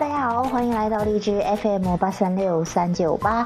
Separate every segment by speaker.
Speaker 1: 大家好，欢迎来到荔枝 FM 八三六三九八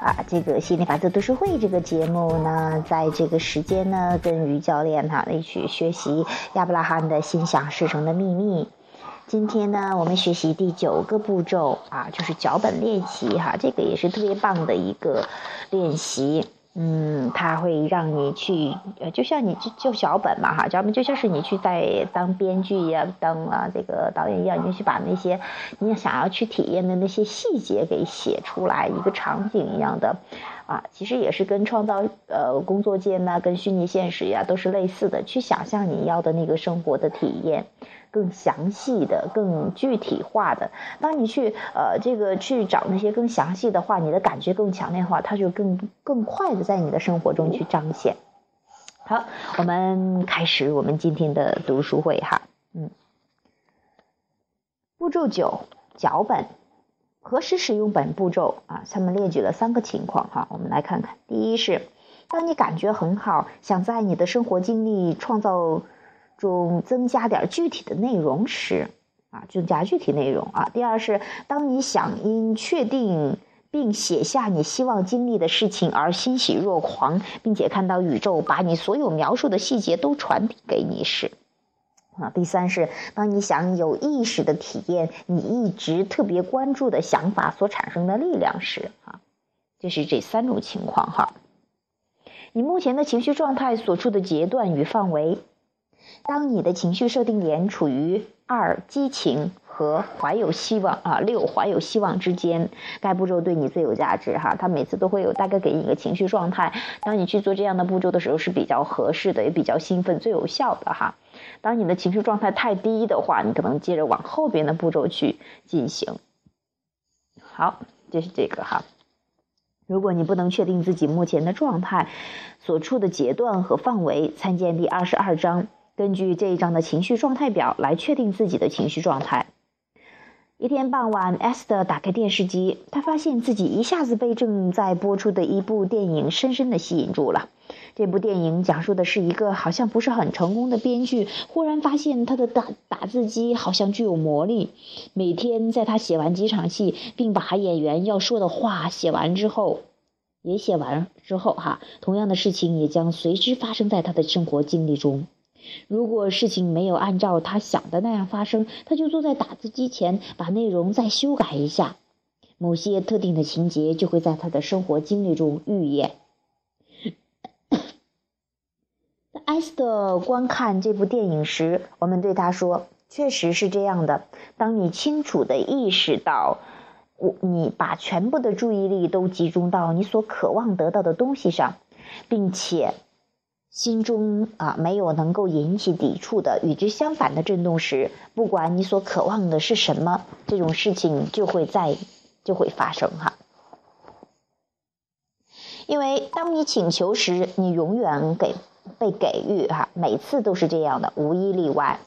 Speaker 1: 啊，这个心理法则读书会这个节目呢，在这个时间呢，跟于教练哈一起学习亚伯拉罕的心想事成的秘密。今天呢，我们学习第九个步骤啊，就是脚本练习哈，这个也是特别棒的一个练习。嗯，它会让你去，呃，就像你就就小本嘛哈，脚本就像是你去在当编剧呀，当啊这个导演一样，你去把那些你想要去体验的那些细节给写出来，一个场景一样的，啊，其实也是跟创造呃工作间呐，跟虚拟现实呀都是类似的，去想象你要的那个生活的体验。更详细的、更具体化的，当你去呃这个去找那些更详细的话，你的感觉更强烈的话，它就更更快的在你的生活中去彰显。好，我们开始我们今天的读书会哈，嗯，步骤九，脚本，何时使用本步骤啊？他们列举了三个情况哈，我们来看看。第一是，当你感觉很好，想在你的生活经历创造。中增加点具体的内容时，啊，增加具体内容啊。第二是，当你想因确定并写下你希望经历的事情而欣喜若狂，并且看到宇宙把你所有描述的细节都传递给你时，啊。第三是，当你想有意识的体验你一直特别关注的想法所产生的力量时，啊，就是这三种情况哈。你目前的情绪状态所处的阶段与范围。当你的情绪设定点处于二激情和怀有希望啊六怀有希望之间，该步骤对你最有价值哈。它每次都会有大概给你一个情绪状态，当你去做这样的步骤的时候是比较合适的，也比较兴奋、最有效的哈。当你的情绪状态太低的话，你可能接着往后边的步骤去进行。好，就是这个哈。如果你不能确定自己目前的状态所处的阶段和范围，参见第二十二章。根据这一章的情绪状态表来确定自己的情绪状态。一天傍晚，Esther 打开电视机，她发现自己一下子被正在播出的一部电影深深的吸引住了。这部电影讲述的是一个好像不是很成功的编剧，忽然发现他的打打字机好像具有魔力。每天在他写完几场戏，并把演员要说的话写完之后，也写完之后，哈，同样的事情也将随之发生在他的生活经历中。如果事情没有按照他想的那样发生，他就坐在打字机前，把内容再修改一下，某些特定的情节就会在他的生活经历中预演。在艾斯特观看这部电影时，我们对他说：“确实是这样的。当你清楚地意识到，我你把全部的注意力都集中到你所渴望得到的东西上，并且。”心中啊没有能够引起抵触的与之相反的震动时，不管你所渴望的是什么，这种事情就会在就会发生哈。因为当你请求时，你永远给被给予哈，每次都是这样的，无一例外。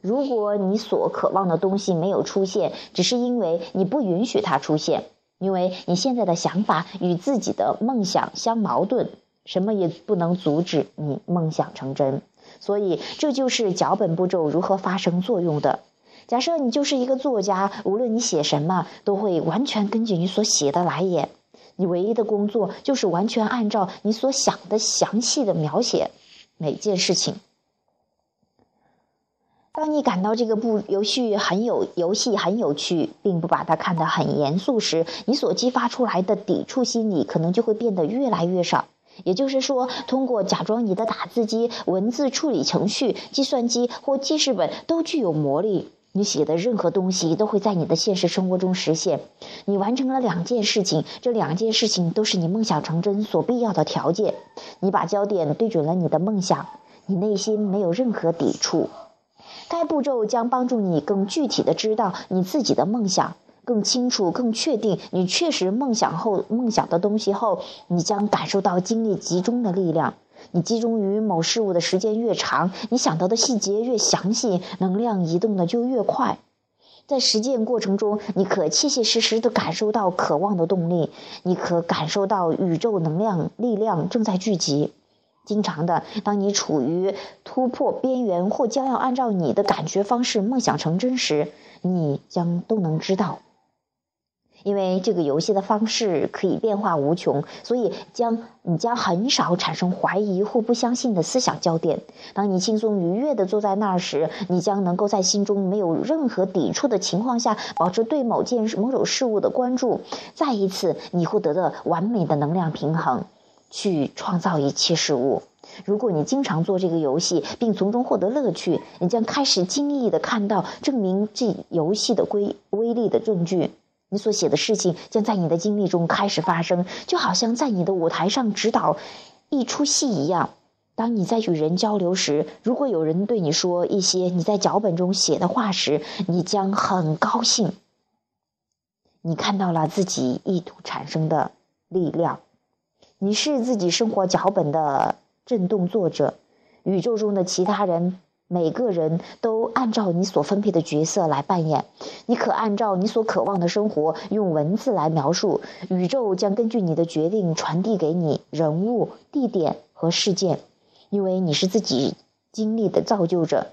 Speaker 1: 如果你所渴望的东西没有出现，只是因为你不允许它出现，因为你现在的想法与自己的梦想相矛盾。什么也不能阻止你梦想成真，所以这就是脚本步骤如何发生作用的。假设你就是一个作家，无论你写什么，都会完全根据你所写的来演。你唯一的工作就是完全按照你所想的详细的描写每件事情。当你感到这个部游戏很有游戏很有趣，并不把它看得很严肃时，你所激发出来的抵触心理可能就会变得越来越少。也就是说，通过假装你的打字机、文字处理程序、计算机或记事本都具有魔力，你写的任何东西都会在你的现实生活中实现。你完成了两件事情，这两件事情都是你梦想成真所必要的条件。你把焦点对准了你的梦想，你内心没有任何抵触。该步骤将帮助你更具体的知道你自己的梦想。更清楚、更确定，你确实梦想后梦想的东西后，你将感受到精力集中的力量。你集中于某事物的时间越长，你想到的细节越详细，能量移动的就越快。在实践过程中，你可切切实实的感受到渴望的动力，你可感受到宇宙能量力量正在聚集。经常的，当你处于突破边缘或将要按照你的感觉方式梦想成真时，你将都能知道。因为这个游戏的方式可以变化无穷，所以将你将很少产生怀疑或不相信的思想焦点。当你轻松愉悦地坐在那儿时，你将能够在心中没有任何抵触的情况下，保持对某件某种事物的关注。再一次，你获得的完美的能量平衡，去创造一切事物。如果你经常做这个游戏，并从中获得乐趣，你将开始惊异地看到证明这游戏的规威力的证据。你所写的事情将在你的经历中开始发生，就好像在你的舞台上指导一出戏一样。当你在与人交流时，如果有人对你说一些你在脚本中写的话时，你将很高兴。你看到了自己意图产生的力量，你是自己生活脚本的震动作者，宇宙中的其他人。每个人都按照你所分配的角色来扮演，你可按照你所渴望的生活用文字来描述。宇宙将根据你的决定传递给你人物、地点和事件，因为你是自己经历的造就者，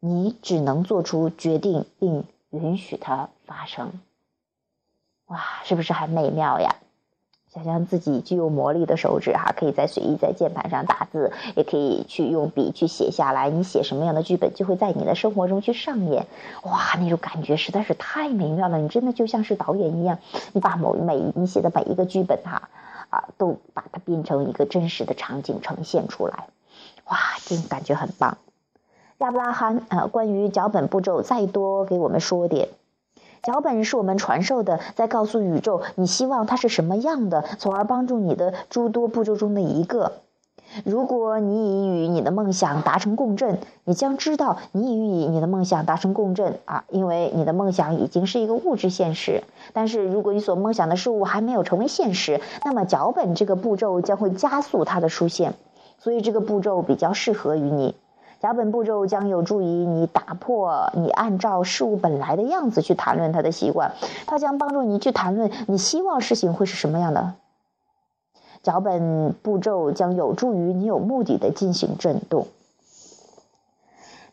Speaker 1: 你只能做出决定并允许它发生。哇，是不是很美妙呀？想象自己具有魔力的手指，哈，可以在随意在键盘上打字，也可以去用笔去写下来。你写什么样的剧本，就会在你的生活中去上演。哇，那种感觉实在是太美妙了！你真的就像是导演一样，你把某每你写的每一个剧本，哈，啊，都把它变成一个真实的场景呈现出来。哇，这种感觉很棒。亚伯拉罕，呃，关于脚本步骤，再多给我们说点。脚本是我们传授的，在告诉宇宙你希望它是什么样的，从而帮助你的诸多步骤中的一个。如果你已与你的梦想达成共振，你将知道你已与你的梦想达成共振啊，因为你的梦想已经是一个物质现实。但是如果你所梦想的事物还没有成为现实，那么脚本这个步骤将会加速它的出现，所以这个步骤比较适合于你。脚本步骤将有助于你打破你按照事物本来的样子去谈论它的习惯，它将帮助你去谈论你希望事情会是什么样的。脚本步骤将有助于你有目的的进行震动，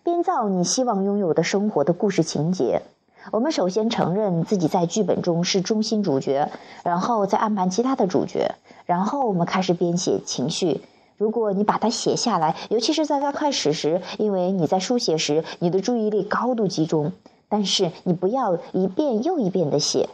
Speaker 1: 编造你希望拥有的生活的故事情节。我们首先承认自己在剧本中是中心主角，然后再安排其他的主角，然后我们开始编写情绪。如果你把它写下来，尤其是在刚开始时，因为你在书写时你的注意力高度集中，但是你不要一遍又一遍的写。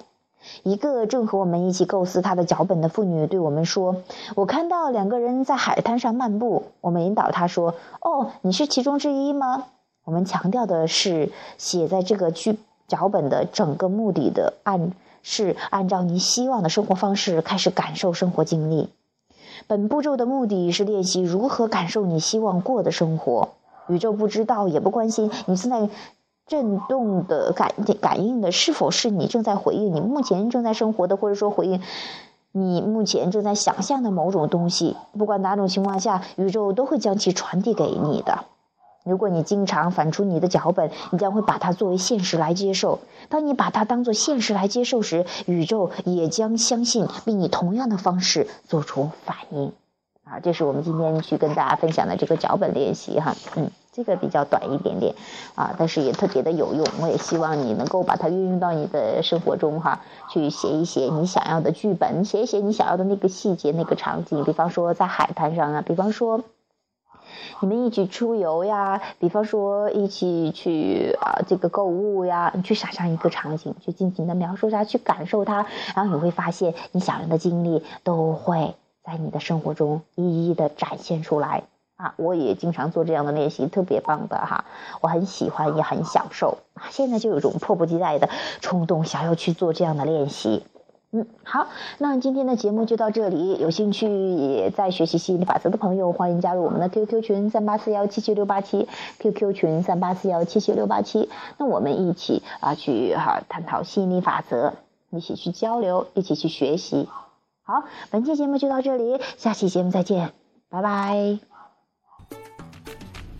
Speaker 1: 一个正和我们一起构思他的脚本的妇女对我们说：“我看到两个人在海滩上漫步。”我们引导他说：“哦，你是其中之一吗？”我们强调的是写在这个剧脚本的整个目的的按是按照你希望的生活方式开始感受生活经历。本步骤的目的是练习如何感受你希望过的生活。宇宙不知道，也不关心你现在震动的感感应的是否是你正在回应你目前正在生活的，或者说回应你目前正在想象的某种东西。不管哪种情况下，宇宙都会将其传递给你的。如果你经常反出你的脚本，你将会把它作为现实来接受。当你把它当做现实来接受时，宇宙也将相信，并以同样的方式做出反应。啊，这是我们今天去跟大家分享的这个脚本练习哈。嗯，这个比较短一点点，啊，但是也特别的有用。我也希望你能够把它运用到你的生活中哈，去写一写你想要的剧本，写一写你想要的那个细节、那个场景。比方说在海滩上啊，比方说。你们一起出游呀，比方说一起去啊这个购物呀，你去想象一个场景，去尽情的描述它，去感受它，然后你会发现你想要的经历都会在你的生活中一一的展现出来啊！我也经常做这样的练习，特别棒的哈，我很喜欢也很享受啊！现在就有种迫不及待的冲动，想要去做这样的练习。嗯，好，那今天的节目就到这里。有兴趣也在学习吸引力法则的朋友，欢迎加入我们的 QQ 群三八四幺七七六八七，QQ 群三八四幺七七六八七。那我们一起啊去哈探讨吸引力法则，一起去交流，一起去学习。好，本期节目就到这里，下期节目再见，拜拜。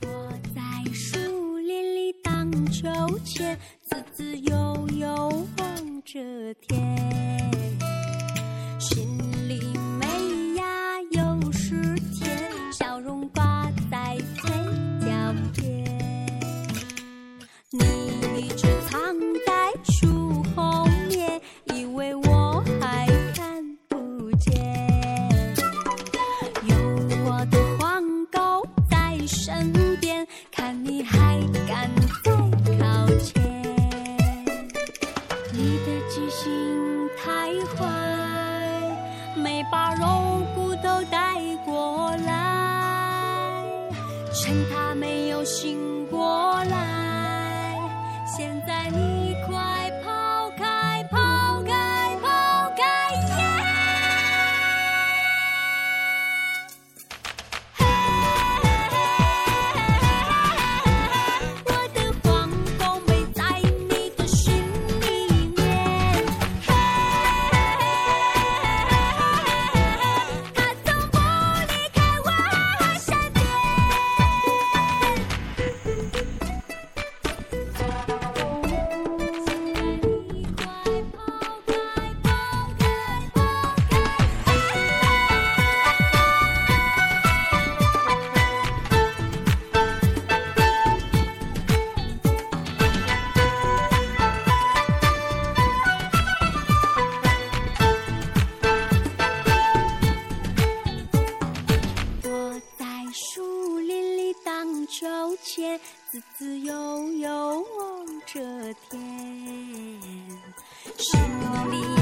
Speaker 1: 我在树林里荡秋千，自自由由望着天。手牵
Speaker 2: 自自悠悠望着天。里